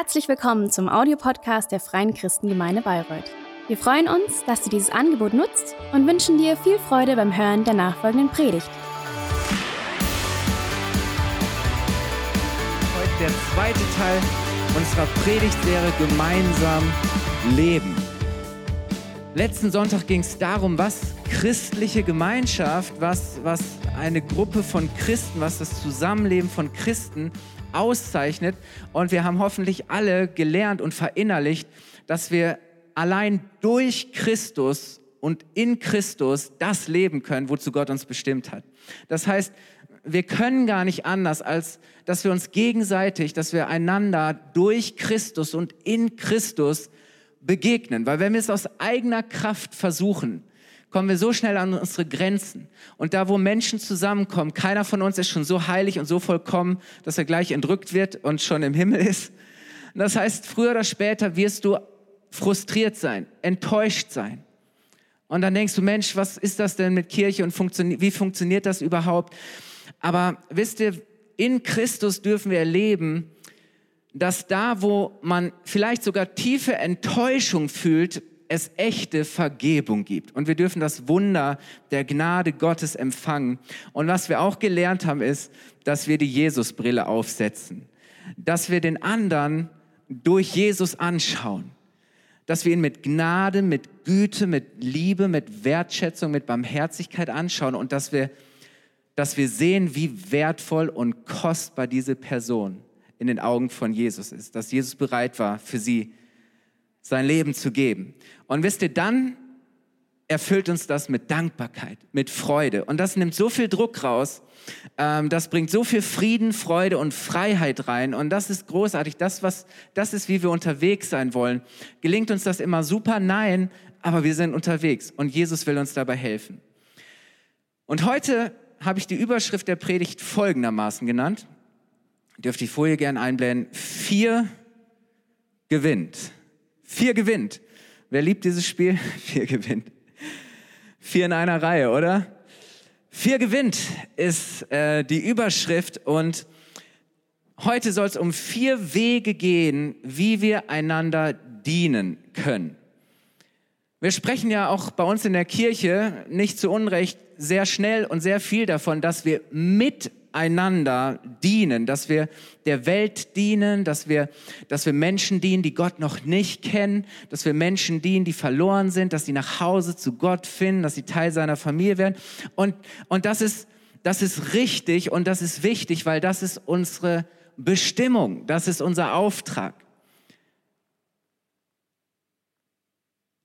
Herzlich willkommen zum Audiopodcast der Freien Christengemeinde Bayreuth. Wir freuen uns, dass du dieses Angebot nutzt und wünschen dir viel Freude beim Hören der nachfolgenden Predigt. Heute der zweite Teil unserer Predigtserie Gemeinsam Leben. Letzten Sonntag ging es darum, was christliche Gemeinschaft, was, was eine Gruppe von Christen, was das Zusammenleben von Christen auszeichnet. Und wir haben hoffentlich alle gelernt und verinnerlicht, dass wir allein durch Christus und in Christus das leben können, wozu Gott uns bestimmt hat. Das heißt, wir können gar nicht anders, als dass wir uns gegenseitig, dass wir einander durch Christus und in Christus begegnen. Weil wenn wir es aus eigener Kraft versuchen, kommen wir so schnell an unsere Grenzen. Und da, wo Menschen zusammenkommen, keiner von uns ist schon so heilig und so vollkommen, dass er gleich entrückt wird und schon im Himmel ist. das heißt, früher oder später wirst du frustriert sein, enttäuscht sein. Und dann denkst du, Mensch, was ist das denn mit Kirche und funktio wie funktioniert das überhaupt? Aber wisst ihr, in Christus dürfen wir erleben, dass da, wo man vielleicht sogar tiefe Enttäuschung fühlt, es echte Vergebung gibt. Und wir dürfen das Wunder der Gnade Gottes empfangen. Und was wir auch gelernt haben, ist, dass wir die Jesusbrille aufsetzen. Dass wir den anderen durch Jesus anschauen. Dass wir ihn mit Gnade, mit Güte, mit Liebe, mit Wertschätzung, mit Barmherzigkeit anschauen und dass wir, dass wir sehen, wie wertvoll und kostbar diese Person in den Augen von Jesus ist. Dass Jesus bereit war, für sie sein Leben zu geben. Und wisst ihr, dann erfüllt uns das mit Dankbarkeit, mit Freude. Und das nimmt so viel Druck raus, ähm, das bringt so viel Frieden, Freude und Freiheit rein. Und das ist großartig. Das, was, das ist, wie wir unterwegs sein wollen. Gelingt uns das immer super? Nein, aber wir sind unterwegs und Jesus will uns dabei helfen. Und heute habe ich die Überschrift der Predigt folgendermaßen genannt. Dürft die Folie gern einblenden. Vier gewinnt. Vier gewinnt. Wer liebt dieses Spiel? Vier gewinnt. Vier in einer Reihe, oder? Vier gewinnt ist äh, die Überschrift und heute soll es um vier Wege gehen, wie wir einander dienen können. Wir sprechen ja auch bei uns in der Kirche nicht zu Unrecht sehr schnell und sehr viel davon, dass wir mit einander dienen, dass wir der Welt dienen, dass wir, dass wir Menschen dienen, die Gott noch nicht kennen, dass wir Menschen dienen, die verloren sind, dass sie nach Hause zu Gott finden, dass sie Teil seiner Familie werden. Und, und das ist, das ist richtig und das ist wichtig, weil das ist unsere Bestimmung, das ist unser Auftrag.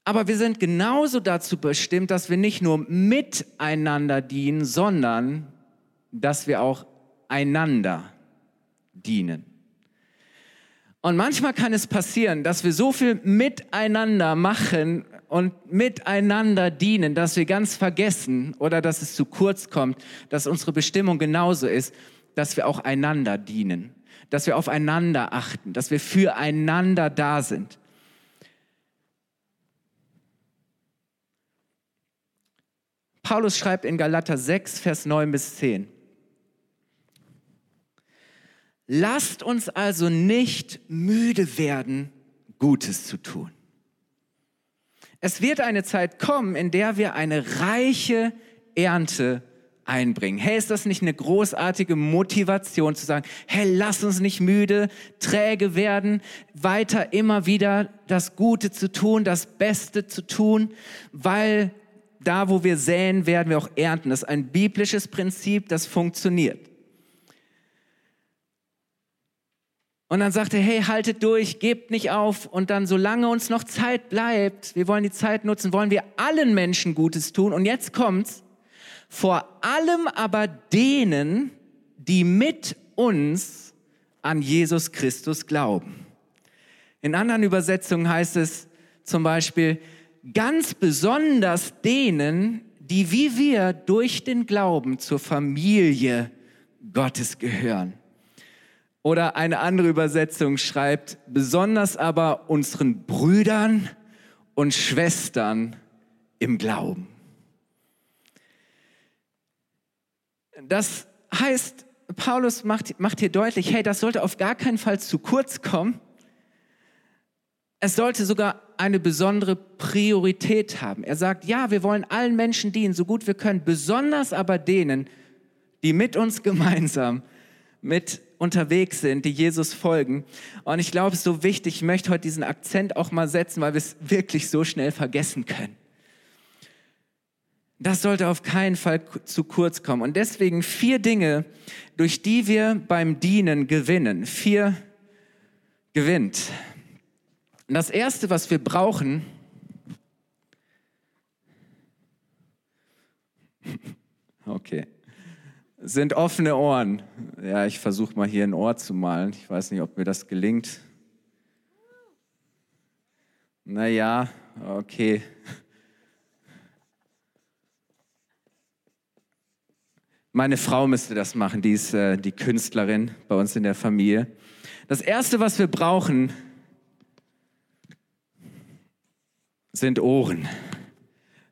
Aber wir sind genauso dazu bestimmt, dass wir nicht nur miteinander dienen, sondern dass wir auch einander dienen. Und manchmal kann es passieren, dass wir so viel miteinander machen und miteinander dienen, dass wir ganz vergessen oder dass es zu kurz kommt, dass unsere Bestimmung genauso ist, dass wir auch einander dienen, dass wir aufeinander achten, dass wir füreinander da sind. Paulus schreibt in Galater 6, Vers 9 bis 10. Lasst uns also nicht müde werden, Gutes zu tun. Es wird eine Zeit kommen, in der wir eine reiche Ernte einbringen. Hey, ist das nicht eine großartige Motivation zu sagen, hey, lass uns nicht müde, träge werden, weiter immer wieder das Gute zu tun, das Beste zu tun, weil da, wo wir säen, werden wir auch ernten. Das ist ein biblisches Prinzip, das funktioniert. Und dann sagt er, hey, haltet durch, gebt nicht auf. Und dann, solange uns noch Zeit bleibt, wir wollen die Zeit nutzen, wollen wir allen Menschen Gutes tun. Und jetzt kommt's, vor allem aber denen, die mit uns an Jesus Christus glauben. In anderen Übersetzungen heißt es zum Beispiel, ganz besonders denen, die wie wir durch den Glauben zur Familie Gottes gehören. Oder eine andere Übersetzung schreibt, besonders aber unseren Brüdern und Schwestern im Glauben. Das heißt, Paulus macht, macht hier deutlich, hey, das sollte auf gar keinen Fall zu kurz kommen, es sollte sogar eine besondere Priorität haben. Er sagt, ja, wir wollen allen Menschen dienen, so gut wir können, besonders aber denen, die mit uns gemeinsam mit unterwegs sind, die Jesus folgen. Und ich glaube, es ist so wichtig, ich möchte heute diesen Akzent auch mal setzen, weil wir es wirklich so schnell vergessen können. Das sollte auf keinen Fall zu kurz kommen. Und deswegen vier Dinge, durch die wir beim Dienen gewinnen. Vier gewinnt. Das Erste, was wir brauchen, okay, sind offene Ohren. Ja, ich versuche mal hier ein Ohr zu malen. Ich weiß nicht, ob mir das gelingt. Naja, okay. Meine Frau müsste das machen, die ist äh, die Künstlerin bei uns in der Familie. Das Erste, was wir brauchen, sind Ohren.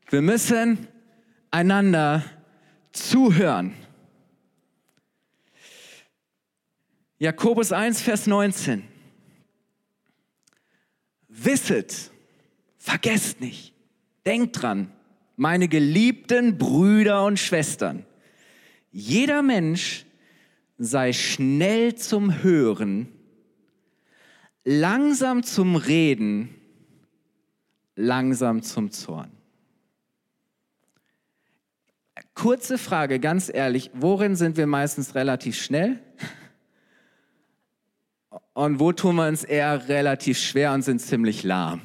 Wir müssen einander zuhören. Jakobus 1, Vers 19. Wisset, vergesst nicht, denkt dran, meine geliebten Brüder und Schwestern, jeder Mensch sei schnell zum Hören, langsam zum Reden, langsam zum Zorn. Kurze Frage, ganz ehrlich, worin sind wir meistens relativ schnell? Und wo tun wir uns eher relativ schwer und sind ziemlich lahm?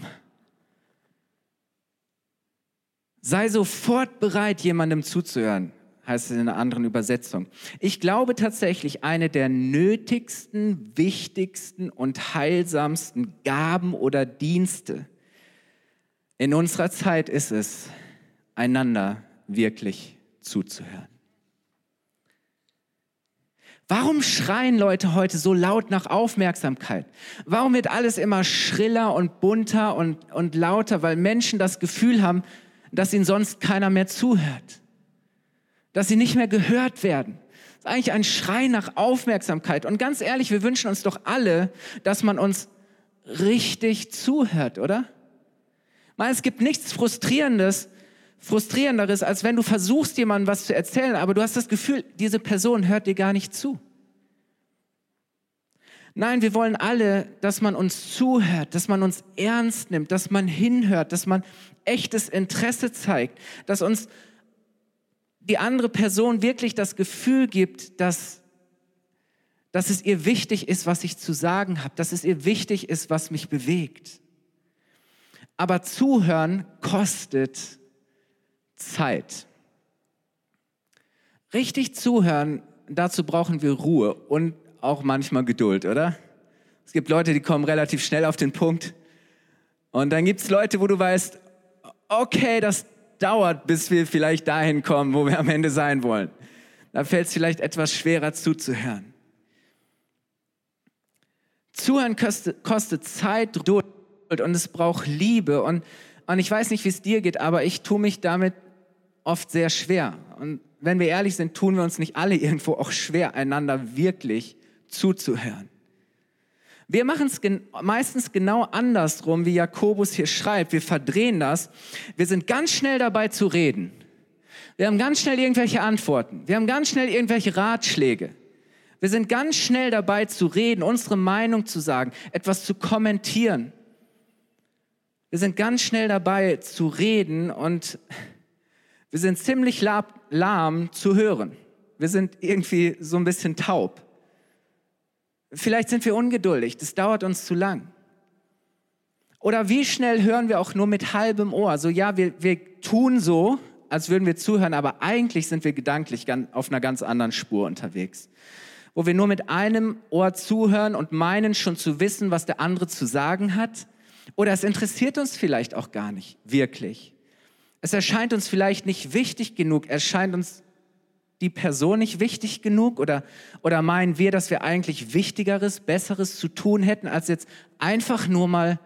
Sei sofort bereit, jemandem zuzuhören heißt es in einer anderen Übersetzung. Ich glaube tatsächlich, eine der nötigsten, wichtigsten und heilsamsten Gaben oder Dienste in unserer Zeit ist es, einander wirklich zuzuhören. Warum schreien Leute heute so laut nach Aufmerksamkeit? Warum wird alles immer schriller und bunter und, und lauter? Weil Menschen das Gefühl haben, dass ihnen sonst keiner mehr zuhört dass sie nicht mehr gehört werden. Das ist eigentlich ein Schrei nach Aufmerksamkeit. Und ganz ehrlich, wir wünschen uns doch alle, dass man uns richtig zuhört, oder? Weil es gibt nichts Frustrierendes, frustrierenderes, als wenn du versuchst, jemandem was zu erzählen, aber du hast das Gefühl, diese Person hört dir gar nicht zu. Nein, wir wollen alle, dass man uns zuhört, dass man uns ernst nimmt, dass man hinhört, dass man echtes Interesse zeigt, dass uns die andere Person wirklich das Gefühl gibt, dass, dass es ihr wichtig ist, was ich zu sagen habe, dass es ihr wichtig ist, was mich bewegt. Aber zuhören kostet Zeit. Richtig zuhören, dazu brauchen wir Ruhe und auch manchmal Geduld, oder? Es gibt Leute, die kommen relativ schnell auf den Punkt. Und dann gibt es Leute, wo du weißt, okay, das dauert, bis wir vielleicht dahin kommen, wo wir am Ende sein wollen. Da fällt es vielleicht etwas schwerer zuzuhören. Zuhören kostet, kostet Zeit, Geduld und es braucht Liebe. Und, und ich weiß nicht, wie es dir geht, aber ich tue mich damit oft sehr schwer. Und wenn wir ehrlich sind, tun wir uns nicht alle irgendwo auch schwer, einander wirklich zuzuhören. Wir machen es gen meistens genau andersrum, wie Jakobus hier schreibt. Wir verdrehen das. Wir sind ganz schnell dabei zu reden. Wir haben ganz schnell irgendwelche Antworten. Wir haben ganz schnell irgendwelche Ratschläge. Wir sind ganz schnell dabei zu reden, unsere Meinung zu sagen, etwas zu kommentieren. Wir sind ganz schnell dabei zu reden und wir sind ziemlich lahm zu hören. Wir sind irgendwie so ein bisschen taub. Vielleicht sind wir ungeduldig, das dauert uns zu lang. Oder wie schnell hören wir auch nur mit halbem Ohr? So, ja, wir, wir tun so, als würden wir zuhören, aber eigentlich sind wir gedanklich auf einer ganz anderen Spur unterwegs. Wo wir nur mit einem Ohr zuhören und meinen schon zu wissen, was der andere zu sagen hat. Oder es interessiert uns vielleicht auch gar nicht wirklich. Es erscheint uns vielleicht nicht wichtig genug, erscheint uns die Person nicht wichtig genug? Oder, oder meinen wir, dass wir eigentlich Wichtigeres, Besseres zu tun hätten, als jetzt einfach nur mal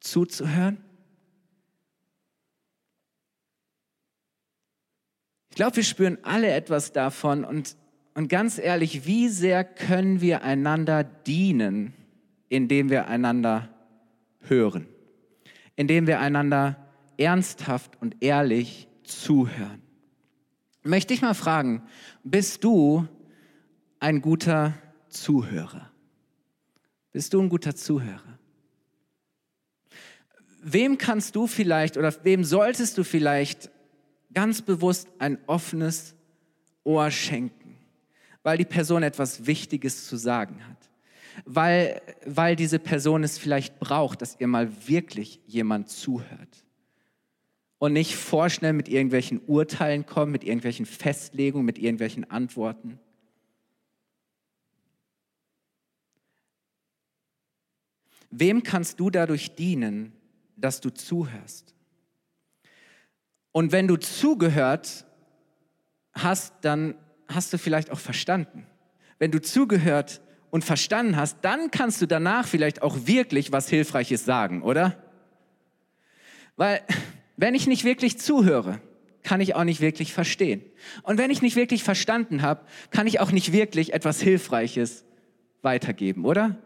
zuzuhören? Ich glaube, wir spüren alle etwas davon und, und ganz ehrlich, wie sehr können wir einander dienen, indem wir einander hören, indem wir einander ernsthaft und ehrlich zuhören. Möchte ich mal fragen, bist du ein guter Zuhörer? Bist du ein guter Zuhörer? Wem kannst du vielleicht oder wem solltest du vielleicht ganz bewusst ein offenes Ohr schenken, weil die Person etwas Wichtiges zu sagen hat? Weil, weil diese Person es vielleicht braucht, dass ihr mal wirklich jemand zuhört und nicht vorschnell mit irgendwelchen Urteilen kommt, mit irgendwelchen Festlegungen, mit irgendwelchen Antworten. Wem kannst du dadurch dienen, dass du zuhörst? Und wenn du zugehört hast, dann hast du vielleicht auch verstanden. Wenn du zugehört und verstanden hast, dann kannst du danach vielleicht auch wirklich was Hilfreiches sagen, oder? Weil wenn ich nicht wirklich zuhöre, kann ich auch nicht wirklich verstehen. Und wenn ich nicht wirklich verstanden habe, kann ich auch nicht wirklich etwas Hilfreiches weitergeben, oder?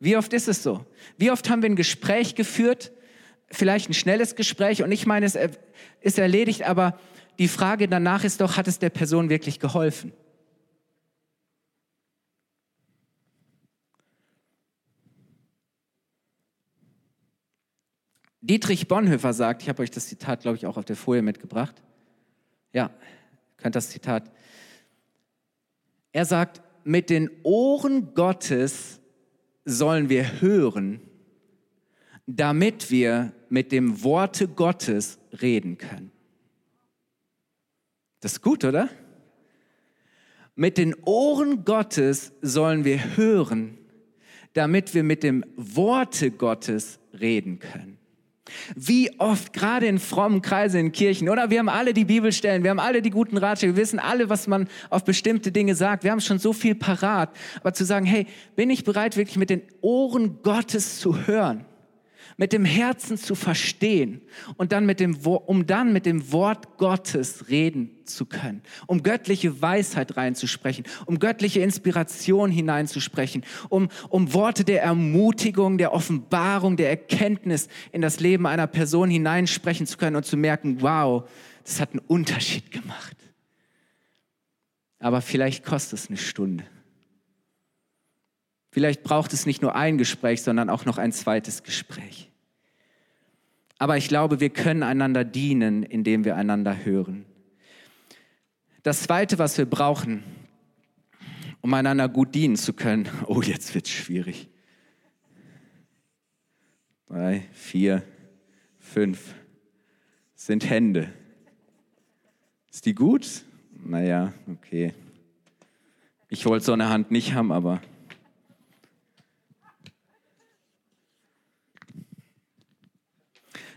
Wie oft ist es so? Wie oft haben wir ein Gespräch geführt, vielleicht ein schnelles Gespräch und ich meine, es ist erledigt, aber die Frage danach ist doch, hat es der Person wirklich geholfen? Dietrich Bonhoeffer sagt, ich habe euch das Zitat, glaube ich, auch auf der Folie mitgebracht. Ja, könnt das Zitat. Er sagt, mit den Ohren Gottes sollen wir hören, damit wir mit dem Worte Gottes reden können. Das ist gut, oder? Mit den Ohren Gottes sollen wir hören, damit wir mit dem Worte Gottes reden können. Wie oft, gerade in frommen Kreisen in Kirchen, oder? Wir haben alle die Bibelstellen, wir haben alle die guten Ratschläge, wir wissen alle, was man auf bestimmte Dinge sagt. Wir haben schon so viel parat. Aber zu sagen, hey, bin ich bereit, wirklich mit den Ohren Gottes zu hören? Mit dem Herzen zu verstehen und dann mit dem, um dann mit dem Wort Gottes reden zu können, um göttliche Weisheit reinzusprechen, um göttliche Inspiration hineinzusprechen, um, um Worte der Ermutigung, der Offenbarung, der Erkenntnis in das Leben einer Person hineinsprechen zu können und zu merken, wow, das hat einen Unterschied gemacht. Aber vielleicht kostet es eine Stunde. Vielleicht braucht es nicht nur ein Gespräch, sondern auch noch ein zweites Gespräch. Aber ich glaube, wir können einander dienen, indem wir einander hören. Das Zweite, was wir brauchen, um einander gut dienen zu können, oh, jetzt wird es schwierig. Drei, vier, fünf sind Hände. Ist die gut? Naja, okay. Ich wollte so eine Hand nicht haben, aber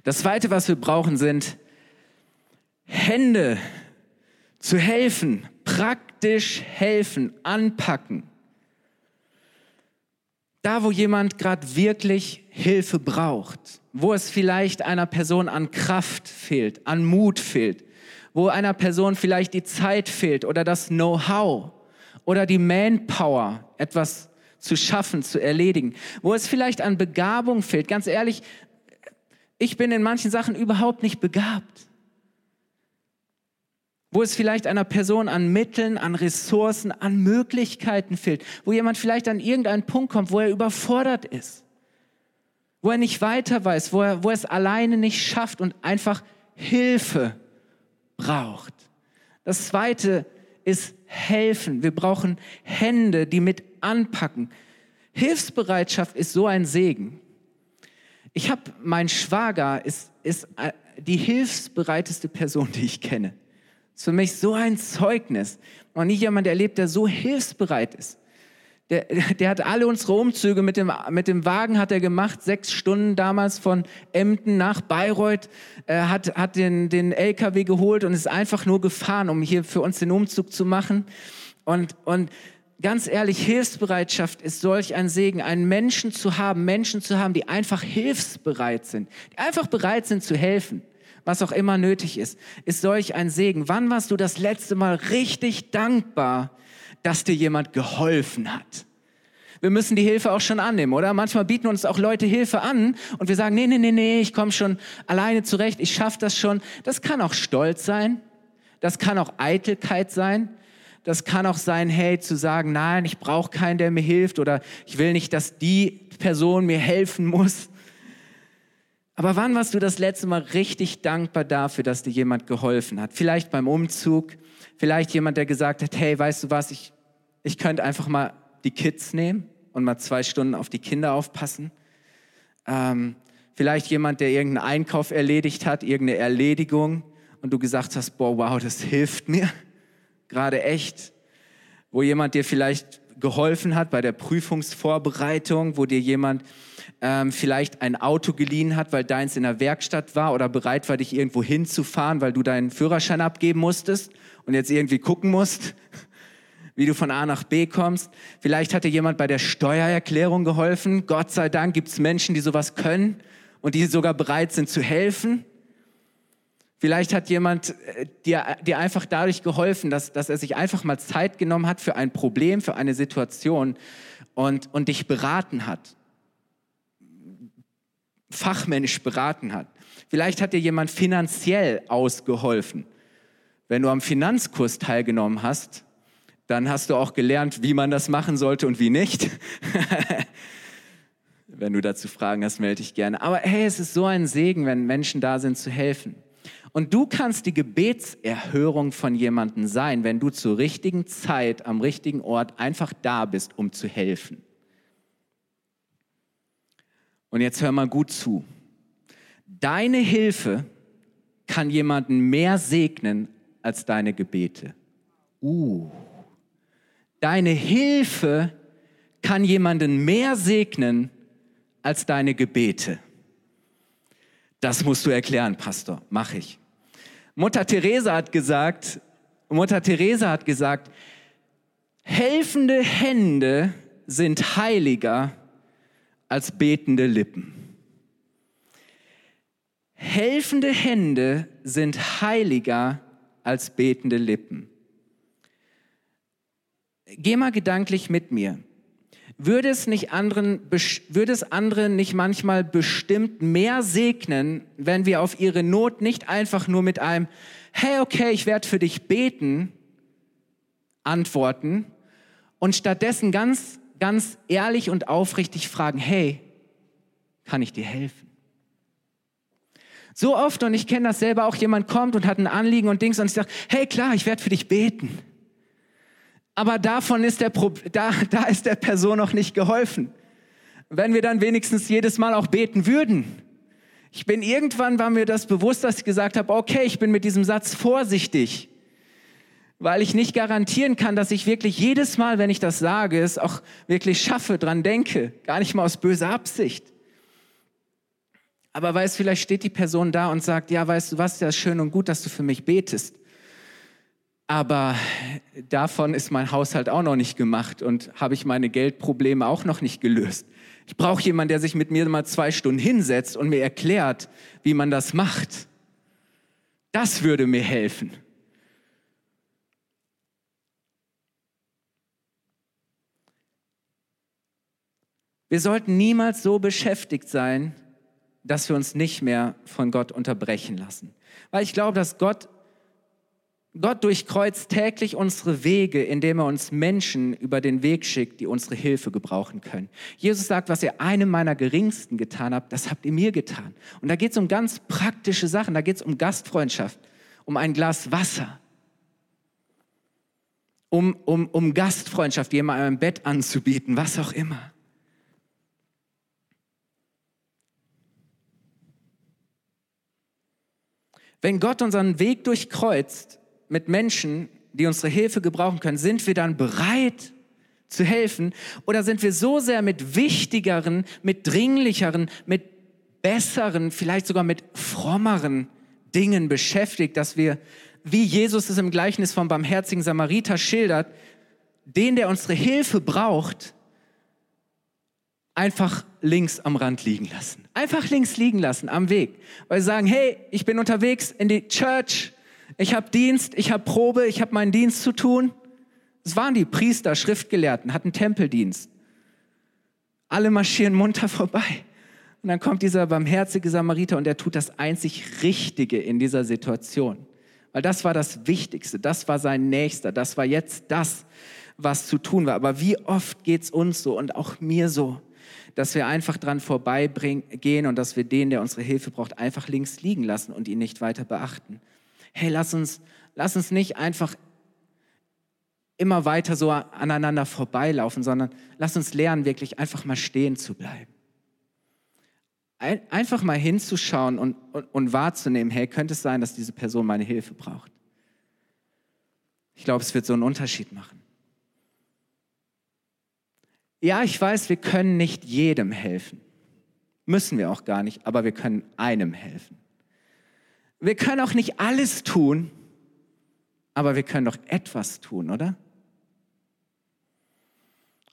Das Zweite, was wir brauchen, sind Hände zu helfen, praktisch helfen, anpacken. Da, wo jemand gerade wirklich Hilfe braucht, wo es vielleicht einer Person an Kraft fehlt, an Mut fehlt, wo einer Person vielleicht die Zeit fehlt oder das Know-how oder die Manpower, etwas zu schaffen, zu erledigen, wo es vielleicht an Begabung fehlt. Ganz ehrlich, ich bin in manchen Sachen überhaupt nicht begabt. Wo es vielleicht einer Person an Mitteln, an Ressourcen, an Möglichkeiten fehlt. Wo jemand vielleicht an irgendeinen Punkt kommt, wo er überfordert ist. Wo er nicht weiter weiß, wo er, wo er es alleine nicht schafft und einfach Hilfe braucht. Das zweite ist helfen. Wir brauchen Hände, die mit anpacken. Hilfsbereitschaft ist so ein Segen. Ich habe, mein Schwager ist, ist äh, die hilfsbereiteste Person, die ich kenne. Ist für mich so ein Zeugnis. Und nicht jemand erlebt, der so hilfsbereit ist. Der, der hat alle unsere Umzüge mit dem, mit dem Wagen hat er gemacht, sechs Stunden damals von Emden nach Bayreuth, äh, hat, hat den, den LKW geholt und ist einfach nur gefahren, um hier für uns den Umzug zu machen. Und, und ganz ehrlich, Hilfsbereitschaft ist solch ein Segen, einen Menschen zu haben, Menschen zu haben, die einfach hilfsbereit sind, die einfach bereit sind zu helfen, was auch immer nötig ist, ist solch ein Segen. Wann warst du das letzte Mal richtig dankbar, dass dir jemand geholfen hat? wir müssen die Hilfe auch schon annehmen, oder? Manchmal bieten uns auch Leute Hilfe an und wir sagen, nee, nee, nee, nee, ich komme schon alleine zurecht, ich schaffe das schon. Das kann auch Stolz sein, das kann auch Eitelkeit sein, das kann auch sein, hey, zu sagen, nein, ich brauche keinen, der mir hilft oder ich will nicht, dass die Person mir helfen muss. Aber wann warst du das letzte Mal richtig dankbar dafür, dass dir jemand geholfen hat? Vielleicht beim Umzug, vielleicht jemand, der gesagt hat, hey, weißt du was, ich, ich könnte einfach mal die Kids nehmen und mal zwei Stunden auf die Kinder aufpassen. Ähm, vielleicht jemand, der irgendeinen Einkauf erledigt hat, irgendeine Erledigung und du gesagt hast, boah, wow, das hilft mir gerade echt. Wo jemand dir vielleicht geholfen hat bei der Prüfungsvorbereitung, wo dir jemand ähm, vielleicht ein Auto geliehen hat, weil deins in der Werkstatt war oder bereit war, dich irgendwo hinzufahren, weil du deinen Führerschein abgeben musstest und jetzt irgendwie gucken musst, wie du von A nach B kommst. Vielleicht hat dir jemand bei der Steuererklärung geholfen. Gott sei Dank gibt es Menschen, die sowas können und die sogar bereit sind zu helfen. Vielleicht hat jemand äh, dir, dir einfach dadurch geholfen, dass, dass er sich einfach mal Zeit genommen hat für ein Problem, für eine Situation und, und dich beraten hat. Fachmännisch beraten hat. Vielleicht hat dir jemand finanziell ausgeholfen. Wenn du am Finanzkurs teilgenommen hast, dann hast du auch gelernt, wie man das machen sollte und wie nicht. wenn du dazu Fragen hast, melde dich gerne. Aber hey, es ist so ein Segen, wenn Menschen da sind zu helfen. Und du kannst die Gebetserhörung von jemandem sein, wenn du zur richtigen Zeit am richtigen Ort einfach da bist, um zu helfen. Und jetzt hör mal gut zu. Deine Hilfe kann jemanden mehr segnen als deine Gebete. Uh. Deine Hilfe kann jemanden mehr segnen als deine Gebete. Das musst du erklären, Pastor. Mach ich. Mutter Teresa hat gesagt, Mutter Teresa hat gesagt, helfende Hände sind heiliger als betende Lippen. Helfende Hände sind heiliger als betende Lippen. Geh mal gedanklich mit mir. Würde es, nicht anderen, würde es andere nicht manchmal bestimmt mehr segnen, wenn wir auf ihre Not nicht einfach nur mit einem, hey, okay, ich werde für dich beten, antworten und stattdessen ganz, ganz ehrlich und aufrichtig fragen, hey, kann ich dir helfen? So oft, und ich kenne das selber auch, jemand kommt und hat ein Anliegen und Dings und ich sage, hey klar, ich werde für dich beten. Aber davon ist der, da, da ist der Person noch nicht geholfen. Wenn wir dann wenigstens jedes Mal auch beten würden. Ich bin irgendwann war mir das bewusst, dass ich gesagt habe, okay, ich bin mit diesem Satz vorsichtig, weil ich nicht garantieren kann, dass ich wirklich jedes Mal, wenn ich das sage, es auch wirklich schaffe, dran denke, gar nicht mal aus böser Absicht. Aber weißt, vielleicht steht die Person da und sagt, ja, weißt du was, ja, schön und gut, dass du für mich betest. Aber davon ist mein Haushalt auch noch nicht gemacht und habe ich meine Geldprobleme auch noch nicht gelöst. Ich brauche jemanden, der sich mit mir mal zwei Stunden hinsetzt und mir erklärt, wie man das macht. Das würde mir helfen. Wir sollten niemals so beschäftigt sein, dass wir uns nicht mehr von Gott unterbrechen lassen. Weil ich glaube, dass Gott Gott durchkreuzt täglich unsere Wege, indem er uns Menschen über den Weg schickt, die unsere Hilfe gebrauchen können. Jesus sagt, was ihr einem meiner Geringsten getan habt, das habt ihr mir getan. Und da geht es um ganz praktische Sachen, da geht es um Gastfreundschaft, um ein Glas Wasser, um, um, um Gastfreundschaft, jemandem ein Bett anzubieten, was auch immer. Wenn Gott unseren Weg durchkreuzt, mit Menschen, die unsere Hilfe gebrauchen können, sind wir dann bereit zu helfen oder sind wir so sehr mit wichtigeren, mit dringlicheren, mit besseren, vielleicht sogar mit frommeren Dingen beschäftigt, dass wir, wie Jesus es im Gleichnis vom barmherzigen Samariter schildert, den, der unsere Hilfe braucht, einfach links am Rand liegen lassen. Einfach links liegen lassen am Weg. Weil sie sagen, hey, ich bin unterwegs in die Church, ich habe Dienst, ich habe Probe, ich habe meinen Dienst zu tun. Es waren die Priester, Schriftgelehrten, hatten Tempeldienst. Alle marschieren munter vorbei. Und dann kommt dieser barmherzige Samariter und er tut das einzig Richtige in dieser Situation. Weil das war das Wichtigste, das war sein Nächster, das war jetzt das, was zu tun war. Aber wie oft geht es uns so und auch mir so, dass wir einfach dran vorbeigehen und dass wir den, der unsere Hilfe braucht, einfach links liegen lassen und ihn nicht weiter beachten. Hey, lass uns, lass uns nicht einfach immer weiter so aneinander vorbeilaufen, sondern lass uns lernen, wirklich einfach mal stehen zu bleiben einfach mal hinzuschauen und, und, und wahrzunehmen, hey, könnte es sein, dass diese Person meine Hilfe braucht? Ich glaube, es wird so einen Unterschied machen. Ja, ich weiß, wir können nicht jedem helfen. Müssen wir auch gar nicht, aber wir können einem helfen. Wir können auch nicht alles tun, aber wir können doch etwas tun, oder?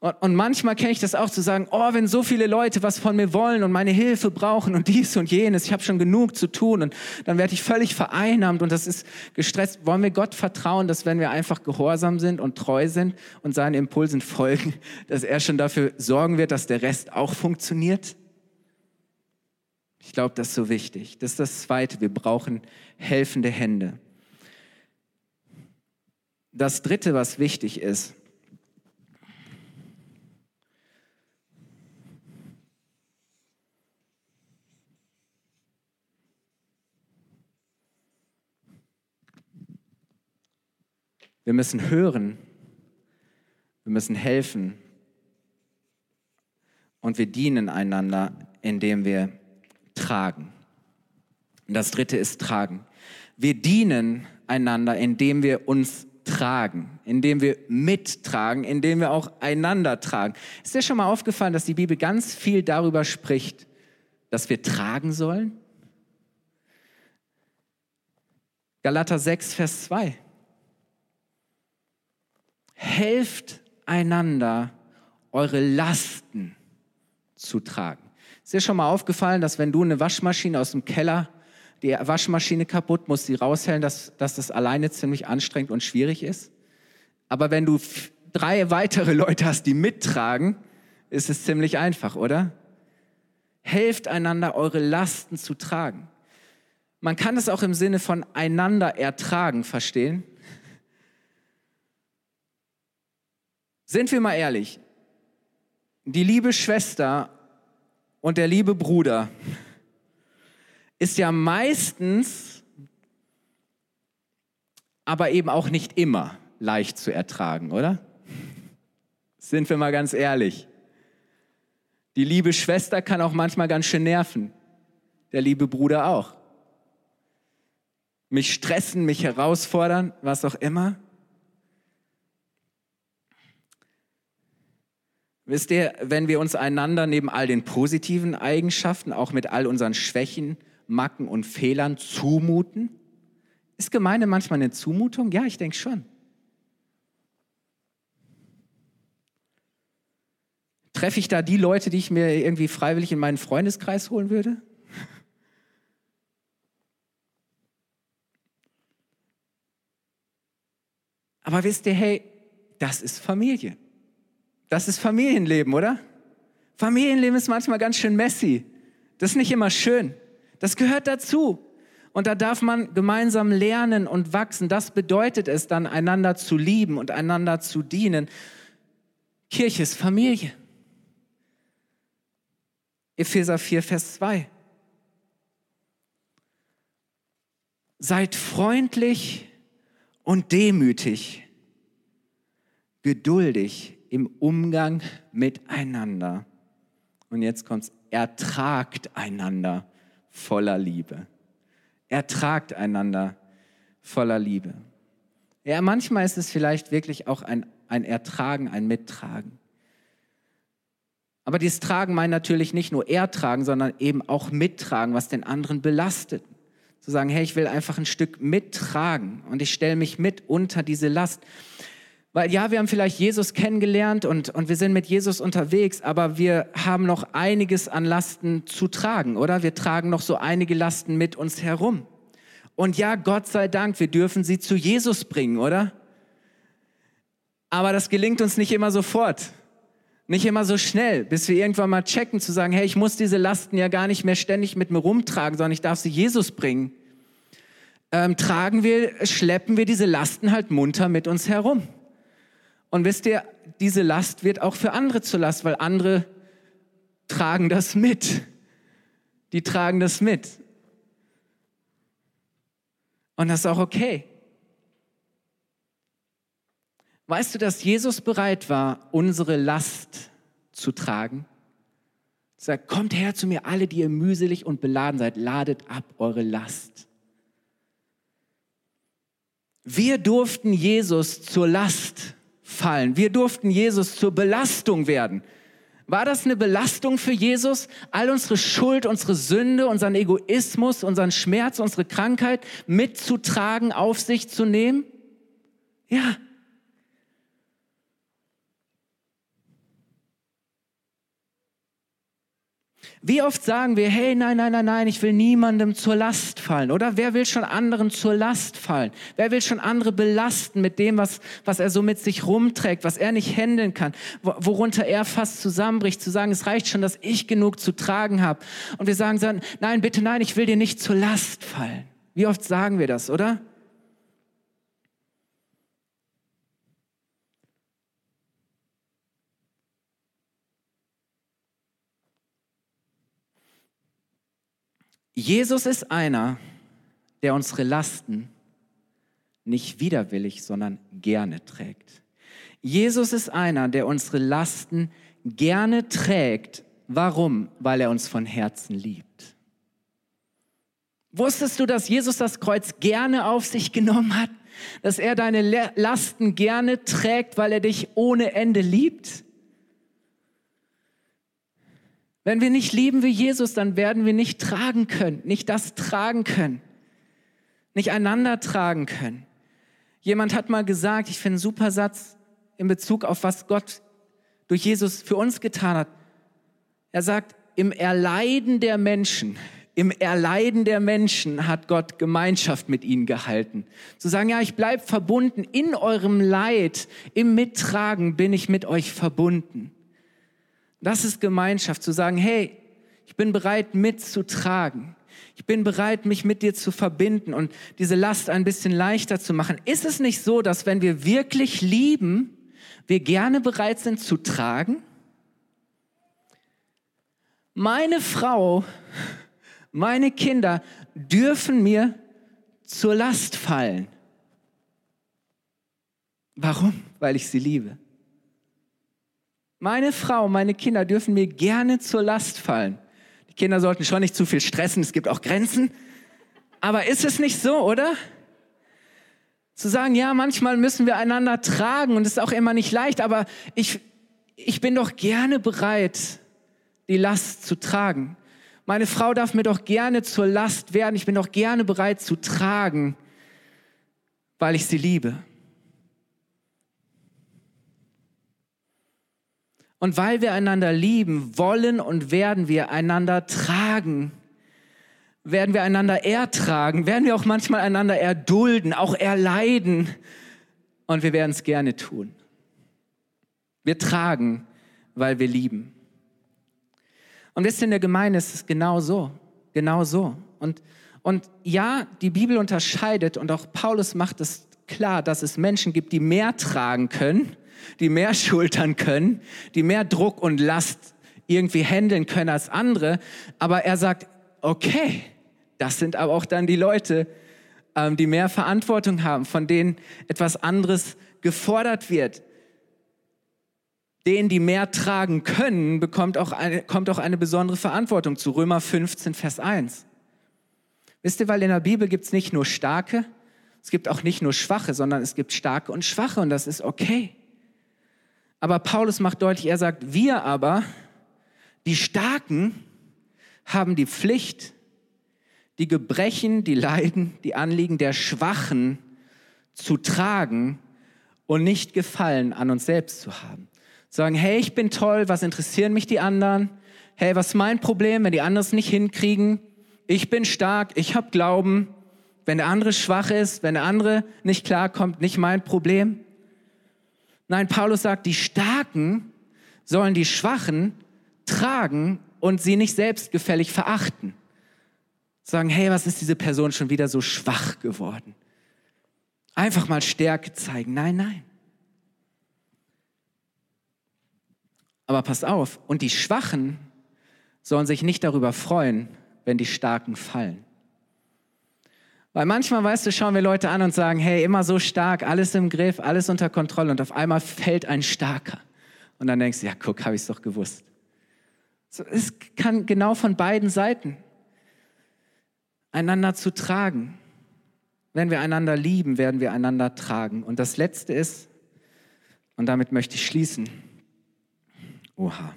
Und, und manchmal kenne ich das auch zu sagen, oh, wenn so viele Leute was von mir wollen und meine Hilfe brauchen und dies und jenes, ich habe schon genug zu tun und dann werde ich völlig vereinnahmt und das ist gestresst. Wollen wir Gott vertrauen, dass wenn wir einfach gehorsam sind und treu sind und seinen Impulsen folgen, dass er schon dafür sorgen wird, dass der Rest auch funktioniert? Ich glaube, das ist so wichtig. Das ist das Zweite. Wir brauchen helfende Hände. Das Dritte, was wichtig ist, Wir müssen hören, wir müssen helfen und wir dienen einander, indem wir tragen. Und das dritte ist tragen. Wir dienen einander, indem wir uns tragen, indem wir mittragen, indem wir auch einander tragen. Ist dir schon mal aufgefallen, dass die Bibel ganz viel darüber spricht, dass wir tragen sollen? Galater 6, Vers 2 helft einander, eure Lasten zu tragen. Ist dir schon mal aufgefallen, dass wenn du eine Waschmaschine aus dem Keller, die Waschmaschine kaputt, musst sie raushellen, dass, dass das alleine ziemlich anstrengend und schwierig ist? Aber wenn du drei weitere Leute hast, die mittragen, ist es ziemlich einfach, oder? Helft einander, eure Lasten zu tragen. Man kann es auch im Sinne von einander ertragen verstehen. Sind wir mal ehrlich, die liebe Schwester und der liebe Bruder ist ja meistens, aber eben auch nicht immer leicht zu ertragen, oder? Sind wir mal ganz ehrlich. Die liebe Schwester kann auch manchmal ganz schön nerven. Der liebe Bruder auch. Mich stressen, mich herausfordern, was auch immer. Wisst ihr, wenn wir uns einander neben all den positiven Eigenschaften, auch mit all unseren Schwächen, Macken und Fehlern zumuten, ist Gemeinde manchmal eine Zumutung? Ja, ich denke schon. Treffe ich da die Leute, die ich mir irgendwie freiwillig in meinen Freundeskreis holen würde? Aber wisst ihr, hey, das ist Familie. Das ist Familienleben, oder? Familienleben ist manchmal ganz schön messy. Das ist nicht immer schön. Das gehört dazu. Und da darf man gemeinsam lernen und wachsen. Das bedeutet es dann, einander zu lieben und einander zu dienen. Kirche ist Familie. Epheser 4, Vers 2. Seid freundlich und demütig, geduldig im Umgang miteinander. Und jetzt kommt's, ertragt einander voller Liebe. Ertragt einander voller Liebe. Ja, manchmal ist es vielleicht wirklich auch ein, ein Ertragen, ein Mittragen. Aber dieses Tragen meint natürlich nicht nur ertragen, sondern eben auch mittragen, was den anderen belastet. Zu sagen, hey, ich will einfach ein Stück mittragen und ich stelle mich mit unter diese Last. Weil ja, wir haben vielleicht Jesus kennengelernt und, und wir sind mit Jesus unterwegs, aber wir haben noch einiges an Lasten zu tragen, oder? Wir tragen noch so einige Lasten mit uns herum. Und ja, Gott sei Dank, wir dürfen sie zu Jesus bringen, oder? Aber das gelingt uns nicht immer sofort. Nicht immer so schnell, bis wir irgendwann mal checken, zu sagen, hey, ich muss diese Lasten ja gar nicht mehr ständig mit mir rumtragen, sondern ich darf sie Jesus bringen. Ähm, tragen wir, schleppen wir diese Lasten halt munter mit uns herum. Und wisst ihr, diese Last wird auch für andere zur Last, weil andere tragen das mit. Die tragen das mit. Und das ist auch okay. Weißt du, dass Jesus bereit war, unsere Last zu tragen? Er sagt, kommt her zu mir, alle, die ihr mühselig und beladen seid, ladet ab eure Last. Wir durften Jesus zur Last fallen. Wir durften Jesus zur Belastung werden. War das eine Belastung für Jesus, all unsere Schuld, unsere Sünde, unseren Egoismus, unseren Schmerz, unsere Krankheit mitzutragen, auf sich zu nehmen? Ja, Wie oft sagen wir, hey, nein, nein, nein, nein, ich will niemandem zur Last fallen, oder? Wer will schon anderen zur Last fallen? Wer will schon andere belasten mit dem, was, was er so mit sich rumträgt, was er nicht handeln kann, worunter er fast zusammenbricht, zu sagen, es reicht schon, dass ich genug zu tragen habe. Und wir sagen dann, nein, bitte, nein, ich will dir nicht zur Last fallen. Wie oft sagen wir das, oder? Jesus ist einer, der unsere Lasten nicht widerwillig, sondern gerne trägt. Jesus ist einer, der unsere Lasten gerne trägt. Warum? Weil er uns von Herzen liebt. Wusstest du, dass Jesus das Kreuz gerne auf sich genommen hat? Dass er deine Lasten gerne trägt, weil er dich ohne Ende liebt? Wenn wir nicht lieben wie Jesus, dann werden wir nicht tragen können, nicht das tragen können, nicht einander tragen können. Jemand hat mal gesagt, ich finde einen super Satz in Bezug auf was Gott durch Jesus für uns getan hat. Er sagt, im Erleiden der Menschen, im Erleiden der Menschen hat Gott Gemeinschaft mit ihnen gehalten. Zu sagen, ja, ich bleibe verbunden in eurem Leid, im Mittragen bin ich mit euch verbunden. Das ist Gemeinschaft, zu sagen, hey, ich bin bereit mitzutragen. Ich bin bereit, mich mit dir zu verbinden und diese Last ein bisschen leichter zu machen. Ist es nicht so, dass wenn wir wirklich lieben, wir gerne bereit sind zu tragen? Meine Frau, meine Kinder dürfen mir zur Last fallen. Warum? Weil ich sie liebe. Meine Frau, meine Kinder dürfen mir gerne zur Last fallen. Die Kinder sollten schon nicht zu viel stressen, es gibt auch Grenzen. Aber ist es nicht so, oder? Zu sagen, ja, manchmal müssen wir einander tragen und es ist auch immer nicht leicht, aber ich, ich bin doch gerne bereit, die Last zu tragen. Meine Frau darf mir doch gerne zur Last werden. Ich bin doch gerne bereit zu tragen, weil ich sie liebe. Und weil wir einander lieben, wollen und werden wir einander tragen. Werden wir einander ertragen, werden wir auch manchmal einander erdulden, auch erleiden. Und wir werden es gerne tun. Wir tragen, weil wir lieben. Und wisst ihr, in der Gemeinde ist es genau so. Genau so. Und, und ja, die Bibel unterscheidet und auch Paulus macht es klar, dass es Menschen gibt, die mehr tragen können die mehr schultern können, die mehr Druck und Last irgendwie handeln können als andere. Aber er sagt, okay, das sind aber auch dann die Leute, ähm, die mehr Verantwortung haben, von denen etwas anderes gefordert wird. Denen, die mehr tragen können, bekommt auch eine, kommt auch eine besondere Verantwortung zu Römer 15, Vers 1. Wisst ihr, weil in der Bibel gibt es nicht nur Starke, es gibt auch nicht nur Schwache, sondern es gibt Starke und Schwache und das ist okay. Aber Paulus macht deutlich, er sagt, wir aber, die Starken, haben die Pflicht, die Gebrechen, die Leiden, die Anliegen der Schwachen zu tragen und nicht Gefallen an uns selbst zu haben. Sagen, hey, ich bin toll, was interessieren mich die anderen? Hey, was ist mein Problem, wenn die anderen es nicht hinkriegen? Ich bin stark, ich habe Glauben. Wenn der andere schwach ist, wenn der andere nicht klarkommt, nicht mein Problem. Nein, Paulus sagt, die Starken sollen die Schwachen tragen und sie nicht selbstgefällig verachten. Sagen, hey, was ist diese Person schon wieder so schwach geworden? Einfach mal Stärke zeigen. Nein, nein. Aber pass auf, und die Schwachen sollen sich nicht darüber freuen, wenn die Starken fallen. Weil manchmal, weißt du, schauen wir Leute an und sagen, hey, immer so stark, alles im Griff, alles unter Kontrolle und auf einmal fällt ein Starker. Und dann denkst du, ja, guck, habe ich es doch gewusst. So, es kann genau von beiden Seiten einander zu tragen. Wenn wir einander lieben, werden wir einander tragen. Und das Letzte ist, und damit möchte ich schließen, oha.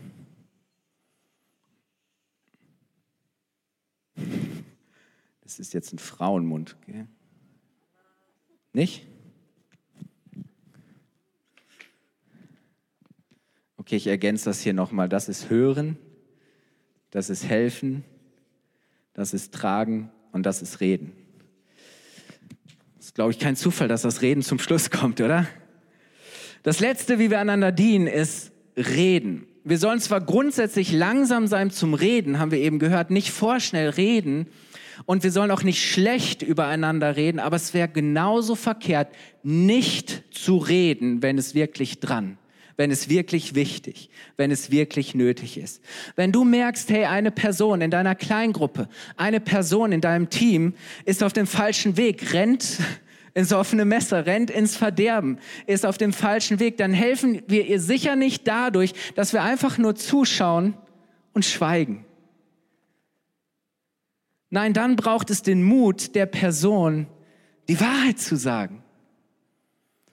Das ist jetzt ein Frauenmund, gell? Nicht? Okay, ich ergänze das hier nochmal. Das ist Hören, das ist Helfen, das ist Tragen und das ist Reden. Das ist, glaube ich, kein Zufall, dass das Reden zum Schluss kommt, oder? Das Letzte, wie wir einander dienen, ist Reden. Wir sollen zwar grundsätzlich langsam sein zum Reden, haben wir eben gehört, nicht vorschnell reden, und wir sollen auch nicht schlecht übereinander reden, aber es wäre genauso verkehrt, nicht zu reden, wenn es wirklich dran wenn es wirklich wichtig, wenn es wirklich nötig ist. Wenn du merkst, hey, eine Person in deiner Kleingruppe, eine Person in deinem Team ist auf dem falschen Weg, rennt ins offene Messer, rennt ins Verderben, ist auf dem falschen Weg, dann helfen wir ihr sicher nicht dadurch, dass wir einfach nur zuschauen und schweigen. Nein, dann braucht es den Mut der Person, die Wahrheit zu sagen.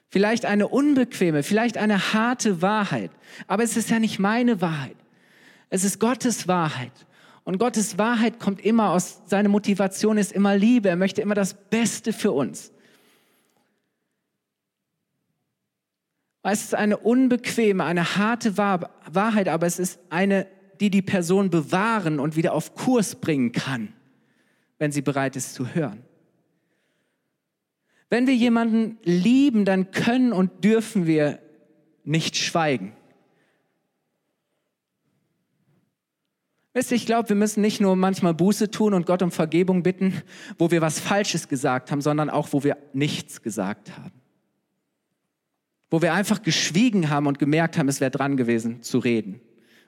Vielleicht eine unbequeme, vielleicht eine harte Wahrheit. Aber es ist ja nicht meine Wahrheit. Es ist Gottes Wahrheit. Und Gottes Wahrheit kommt immer aus, seine Motivation ist immer Liebe. Er möchte immer das Beste für uns. Es ist eine unbequeme, eine harte Wahrheit, aber es ist eine, die die Person bewahren und wieder auf Kurs bringen kann, wenn sie bereit ist zu hören. Wenn wir jemanden lieben, dann können und dürfen wir nicht schweigen. Wisst ihr, ich glaube, wir müssen nicht nur manchmal Buße tun und Gott um Vergebung bitten, wo wir was Falsches gesagt haben, sondern auch, wo wir nichts gesagt haben. Wo wir einfach geschwiegen haben und gemerkt haben, es wäre dran gewesen zu reden,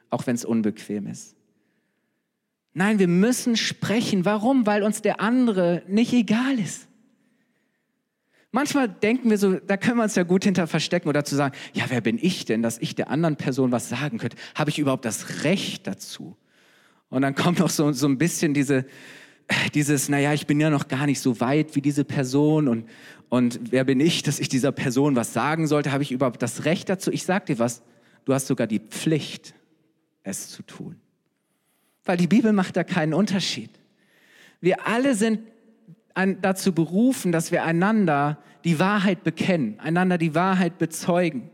auch wenn es unbequem ist. Nein, wir müssen sprechen. Warum? Weil uns der andere nicht egal ist. Manchmal denken wir so, da können wir uns ja gut hinter verstecken oder zu sagen, ja, wer bin ich denn, dass ich der anderen Person was sagen könnte? Habe ich überhaupt das Recht dazu? Und dann kommt noch so, so ein bisschen diese, dieses, naja, ich bin ja noch gar nicht so weit wie diese Person und, und wer bin ich, dass ich dieser Person was sagen sollte? Habe ich überhaupt das Recht dazu? Ich sag dir was, du hast sogar die Pflicht, es zu tun. Weil die Bibel macht da keinen Unterschied. Wir alle sind dazu berufen, dass wir einander die Wahrheit bekennen, einander die Wahrheit bezeugen,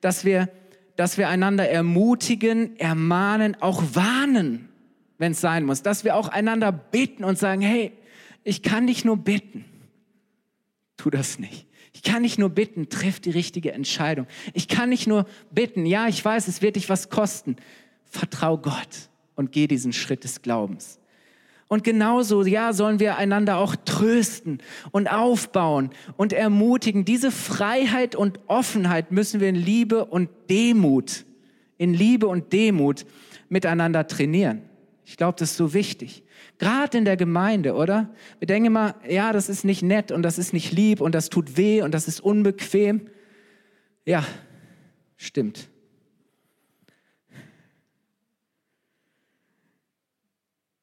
dass wir, dass wir einander ermutigen, ermahnen, auch warnen, wenn es sein muss, dass wir auch einander bitten und sagen, hey, ich kann dich nur bitten. Tu das nicht. Ich kann nicht nur bitten, triff die richtige Entscheidung. Ich kann nicht nur bitten, ja, ich weiß, es wird dich was kosten. Vertrau Gott und geh diesen Schritt des Glaubens. Und genauso, ja, sollen wir einander auch trösten und aufbauen und ermutigen. Diese Freiheit und Offenheit müssen wir in Liebe und Demut, in Liebe und Demut miteinander trainieren. Ich glaube, das ist so wichtig. Gerade in der Gemeinde, oder? Wir denken immer, ja, das ist nicht nett und das ist nicht lieb und das tut weh und das ist unbequem. Ja, stimmt.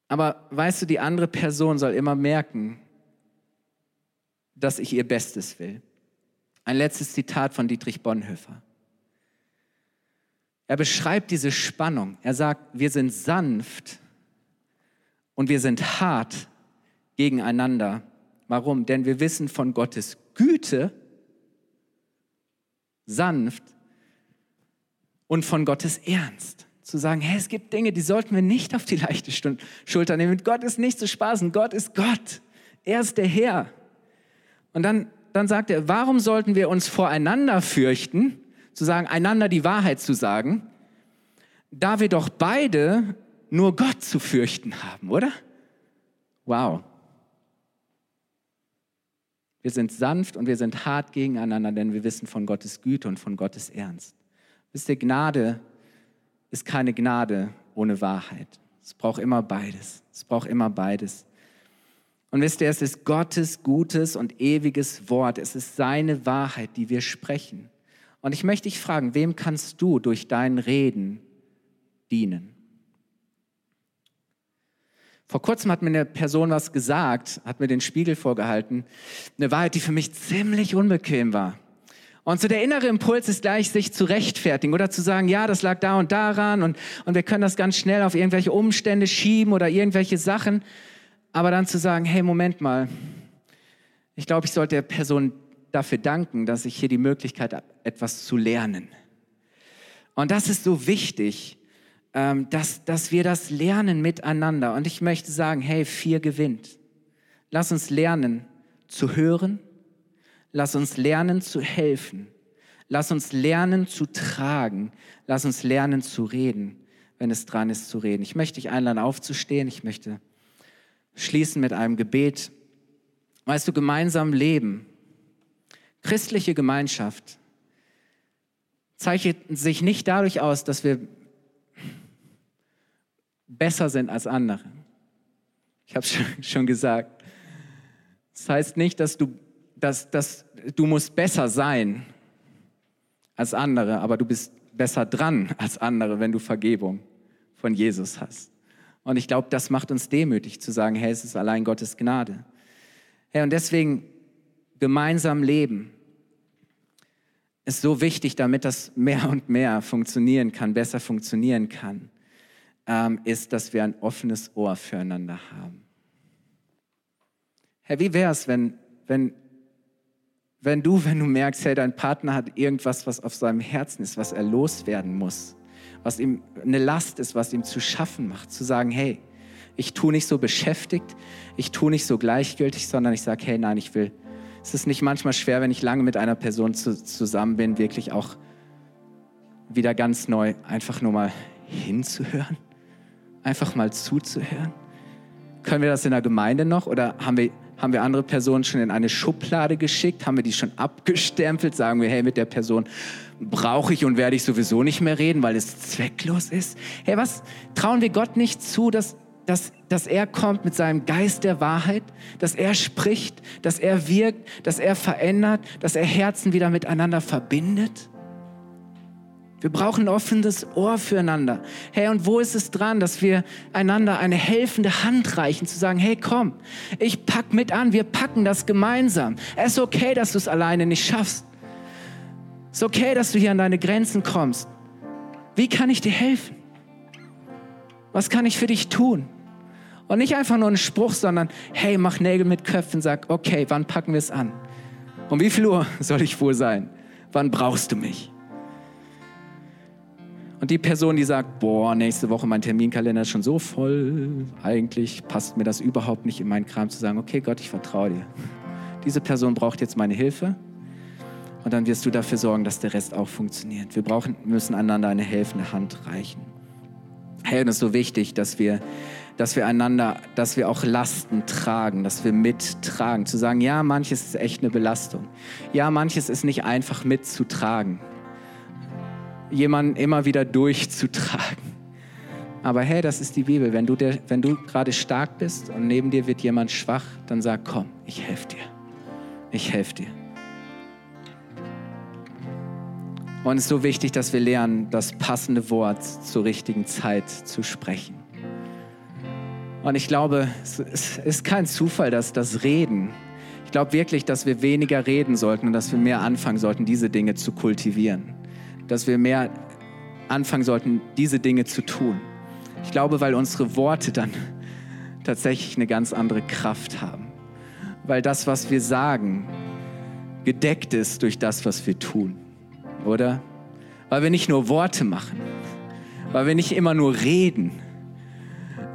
Aber weißt du, die andere Person soll immer merken, dass ich ihr Bestes will. Ein letztes Zitat von Dietrich Bonhoeffer. Er beschreibt diese Spannung. Er sagt, wir sind sanft und wir sind hart gegeneinander. Warum? Denn wir wissen von Gottes Güte, sanft und von Gottes Ernst zu sagen, hey, es gibt Dinge, die sollten wir nicht auf die leichte Schulter nehmen. Mit Gott ist nicht zu spaßen. Gott ist Gott. Er ist der Herr. Und dann, dann sagt er, warum sollten wir uns voreinander fürchten, zu sagen, einander die Wahrheit zu sagen? da wir doch beide nur Gott zu fürchten haben, oder? Wow. Wir sind sanft und wir sind hart gegeneinander, denn wir wissen von Gottes Güte und von Gottes Ernst. Wisst ihr, Gnade ist keine Gnade ohne Wahrheit. Es braucht immer beides. Es braucht immer beides. Und wisst ihr, es ist Gottes gutes und ewiges Wort. Es ist seine Wahrheit, die wir sprechen. Und ich möchte dich fragen, wem kannst du durch dein Reden dienen? Vor kurzem hat mir eine Person was gesagt, hat mir den Spiegel vorgehalten, eine Wahrheit, die für mich ziemlich unbequem war. Und so der innere Impuls ist gleich, sich zu rechtfertigen oder zu sagen, ja, das lag da und daran und, und wir können das ganz schnell auf irgendwelche Umstände schieben oder irgendwelche Sachen. Aber dann zu sagen, hey, Moment mal, ich glaube, ich sollte der Person dafür danken, dass ich hier die Möglichkeit habe, etwas zu lernen. Und das ist so wichtig, ähm, dass, dass wir das lernen miteinander. Und ich möchte sagen, hey, vier gewinnt. Lass uns lernen zu hören. Lass uns lernen zu helfen. Lass uns lernen zu tragen. Lass uns lernen zu reden, wenn es dran ist zu reden. Ich möchte dich einladen, aufzustehen. Ich möchte schließen mit einem Gebet. Weißt du, gemeinsam leben, christliche Gemeinschaft zeichnet sich nicht dadurch aus, dass wir besser sind als andere. Ich habe es schon gesagt. Das heißt nicht, dass du, dass, dass du musst besser sein als andere, aber du bist besser dran als andere, wenn du Vergebung von Jesus hast. Und ich glaube, das macht uns demütig zu sagen, hey, es ist allein Gottes Gnade. Hey, und deswegen gemeinsam leben ist so wichtig, damit das mehr und mehr funktionieren kann, besser funktionieren kann ähm, ist, dass wir ein offenes Ohr füreinander haben. Herr, wie wäre es, wenn, wenn, wenn du, wenn du merkst, hey, dein Partner hat irgendwas, was auf seinem Herzen ist, was er loswerden muss, was ihm eine Last ist, was ihm zu schaffen macht, zu sagen, hey, ich tue nicht so beschäftigt, ich tue nicht so gleichgültig, sondern ich sage, hey, nein, ich will. Es ist nicht manchmal schwer, wenn ich lange mit einer Person zu, zusammen bin, wirklich auch wieder ganz neu einfach nur mal hinzuhören einfach mal zuzuhören? Können wir das in der Gemeinde noch oder haben wir, haben wir andere Personen schon in eine Schublade geschickt? Haben wir die schon abgestempelt? Sagen wir, hey, mit der Person brauche ich und werde ich sowieso nicht mehr reden, weil es zwecklos ist? Hey, was trauen wir Gott nicht zu, dass, dass, dass er kommt mit seinem Geist der Wahrheit, dass er spricht, dass er wirkt, dass er verändert, dass er Herzen wieder miteinander verbindet? Wir brauchen ein offenes Ohr füreinander. Hey, und wo ist es dran, dass wir einander eine helfende Hand reichen, zu sagen, hey, komm, ich pack mit an, wir packen das gemeinsam. Es ist okay, dass du es alleine nicht schaffst. Es ist okay, dass du hier an deine Grenzen kommst. Wie kann ich dir helfen? Was kann ich für dich tun? Und nicht einfach nur ein Spruch, sondern, hey, mach Nägel mit Köpfen, sag, okay, wann packen wir es an? Um wie viel Uhr soll ich wohl sein? Wann brauchst du mich? Und die Person, die sagt, boah, nächste Woche mein Terminkalender ist schon so voll, eigentlich passt mir das überhaupt nicht in meinen Kram zu sagen, okay Gott, ich vertraue dir. Diese Person braucht jetzt meine Hilfe und dann wirst du dafür sorgen, dass der Rest auch funktioniert. Wir brauchen, müssen einander eine helfende Hand reichen. Hey, und es ist so wichtig, dass wir, dass wir einander, dass wir auch Lasten tragen, dass wir mittragen. Zu sagen, ja, manches ist echt eine Belastung. Ja, manches ist nicht einfach mitzutragen jemanden immer wieder durchzutragen. Aber hey, das ist die Bibel. Wenn du, der, wenn du gerade stark bist und neben dir wird jemand schwach, dann sag, komm, ich helfe dir. Ich helfe dir. Und es ist so wichtig, dass wir lernen, das passende Wort zur richtigen Zeit zu sprechen. Und ich glaube, es ist kein Zufall, dass das Reden, ich glaube wirklich, dass wir weniger reden sollten und dass wir mehr anfangen sollten, diese Dinge zu kultivieren dass wir mehr anfangen sollten, diese Dinge zu tun. Ich glaube, weil unsere Worte dann tatsächlich eine ganz andere Kraft haben. Weil das, was wir sagen, gedeckt ist durch das, was wir tun. Oder? Weil wir nicht nur Worte machen, weil wir nicht immer nur reden,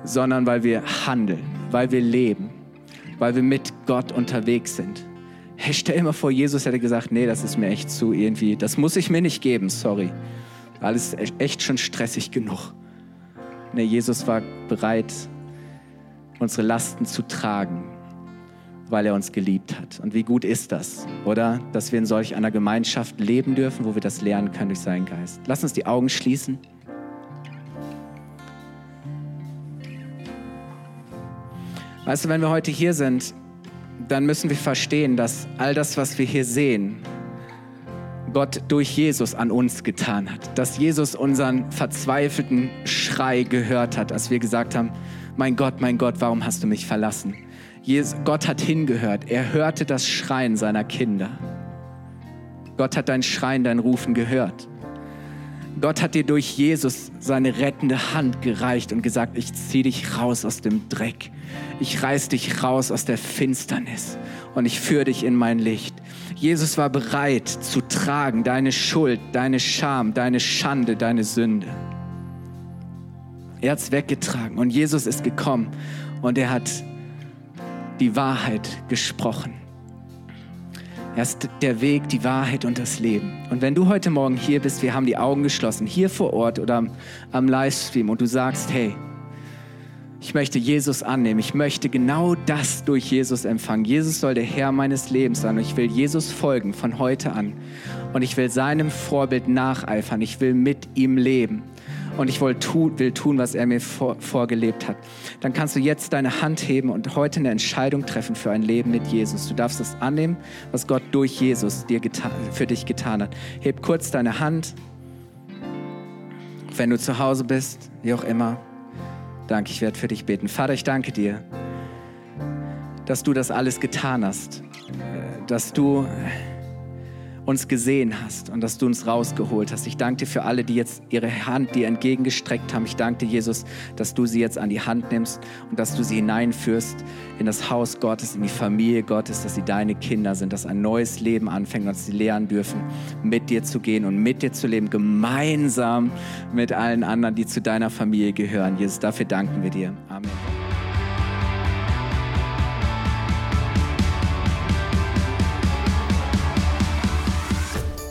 sondern weil wir handeln, weil wir leben, weil wir mit Gott unterwegs sind. Hey, stell dir mal vor, Jesus hätte gesagt, nee, das ist mir echt zu irgendwie, das muss ich mir nicht geben, sorry. Alles echt schon stressig genug. Nee, Jesus war bereit, unsere Lasten zu tragen, weil er uns geliebt hat. Und wie gut ist das, oder? Dass wir in solch einer Gemeinschaft leben dürfen, wo wir das lernen können durch seinen Geist. Lass uns die Augen schließen. Weißt du, wenn wir heute hier sind, dann müssen wir verstehen, dass all das, was wir hier sehen, Gott durch Jesus an uns getan hat. Dass Jesus unseren verzweifelten Schrei gehört hat, als wir gesagt haben, mein Gott, mein Gott, warum hast du mich verlassen? Jesus, Gott hat hingehört. Er hörte das Schreien seiner Kinder. Gott hat dein Schreien, dein Rufen gehört. Gott hat dir durch Jesus seine rettende Hand gereicht und gesagt, ich ziehe dich raus aus dem Dreck. Ich reiß dich raus aus der Finsternis und ich führe dich in mein Licht. Jesus war bereit zu tragen deine Schuld, deine Scham, deine Schande, deine Sünde. Er hat es weggetragen und Jesus ist gekommen und er hat die Wahrheit gesprochen. Er ist der Weg, die Wahrheit und das Leben. Und wenn du heute Morgen hier bist, wir haben die Augen geschlossen, hier vor Ort oder am, am Livestream und du sagst, hey, ich möchte Jesus annehmen. Ich möchte genau das durch Jesus empfangen. Jesus soll der Herr meines Lebens sein und ich will Jesus folgen von heute an. Und ich will seinem Vorbild nacheifern. Ich will mit ihm leben. Und ich will tun, will tun was er mir vor, vorgelebt hat. Dann kannst du jetzt deine Hand heben und heute eine Entscheidung treffen für ein Leben mit Jesus. Du darfst es annehmen, was Gott durch Jesus dir getan, für dich getan hat. Heb kurz deine Hand. Wenn du zu Hause bist, wie auch immer. Danke, ich werde für dich beten. Vater, ich danke dir, dass du das alles getan hast, dass du uns gesehen hast und dass du uns rausgeholt hast. Ich danke dir für alle, die jetzt ihre Hand dir entgegengestreckt haben. Ich danke dir, Jesus, dass du sie jetzt an die Hand nimmst und dass du sie hineinführst in das Haus Gottes, in die Familie Gottes, dass sie deine Kinder sind, dass ein neues Leben anfängt und dass sie lernen dürfen, mit dir zu gehen und mit dir zu leben, gemeinsam mit allen anderen, die zu deiner Familie gehören. Jesus, dafür danken wir dir. Amen.